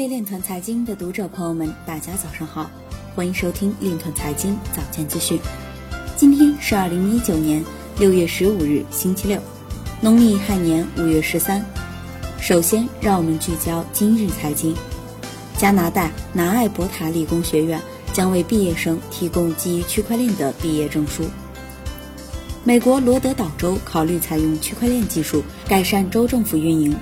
位链团财经的读者朋友们，大家早上好，欢迎收听链团财经早间资讯。今天是二零一九年六月十五日，星期六，农历亥年五月十三。首先，让我们聚焦今日财经。加拿大南艾伯塔理工学院将为毕业生提供基于区块链的毕业证书。美国罗德岛州考虑采用区块链技术改善州政府运营。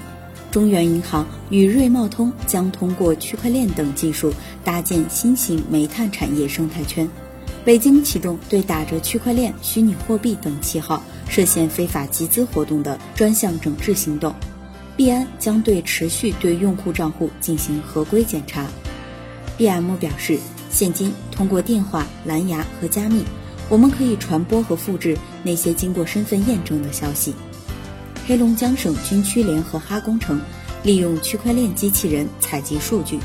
中原银行与瑞茂通将通过区块链等技术搭建新型煤炭产业生态圈。北京启动对打着区块链、虚拟货币等旗号涉嫌非法集资活动的专项整治行动。币安将对持续对用户账户进行合规检查。BM 表示，现今通过电话、蓝牙和加密，我们可以传播和复制那些经过身份验证的消息。黑龙江省军区联合哈工程利用区块链机器人采集数据。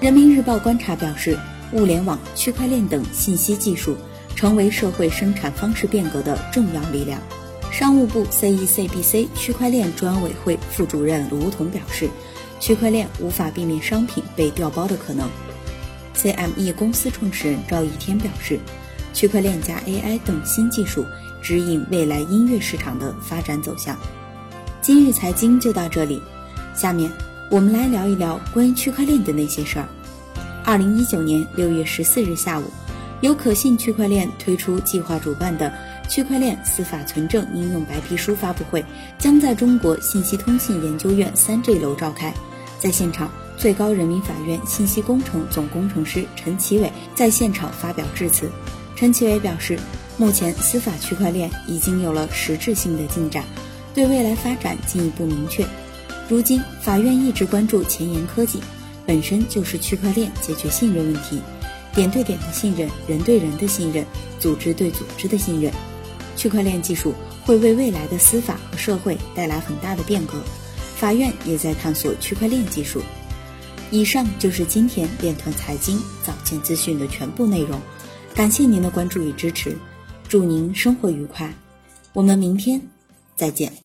人民日报观察表示，物联网、区块链等信息技术成为社会生产方式变革的重要力量。商务部 CECBC 区块链专委会副主任卢彤表示，区块链无法避免商品被调包的可能。CME 公司创始人赵一天表示，区块链加 AI 等新技术指引未来音乐市场的发展走向。今日财经就到这里，下面我们来聊一聊关于区块链的那些事儿。二零一九年六月十四日下午，由可信区块链推出计划主办的区块链司法存证应用白皮书发布会，将在中国信息通信研究院三 G 楼召开。在现场，最高人民法院信息工程总工程师陈其伟在现场发表致辞。陈其伟表示，目前司法区块链已经有了实质性的进展。对未来发展进一步明确。如今，法院一直关注前沿科技，本身就是区块链解决信任问题，点对点的信任，人对人的信任，组织对组织的信任。区块链技术会为未来的司法和社会带来很大的变革，法院也在探索区块链技术。以上就是今天链团财经早间资讯的全部内容，感谢您的关注与支持，祝您生活愉快，我们明天再见。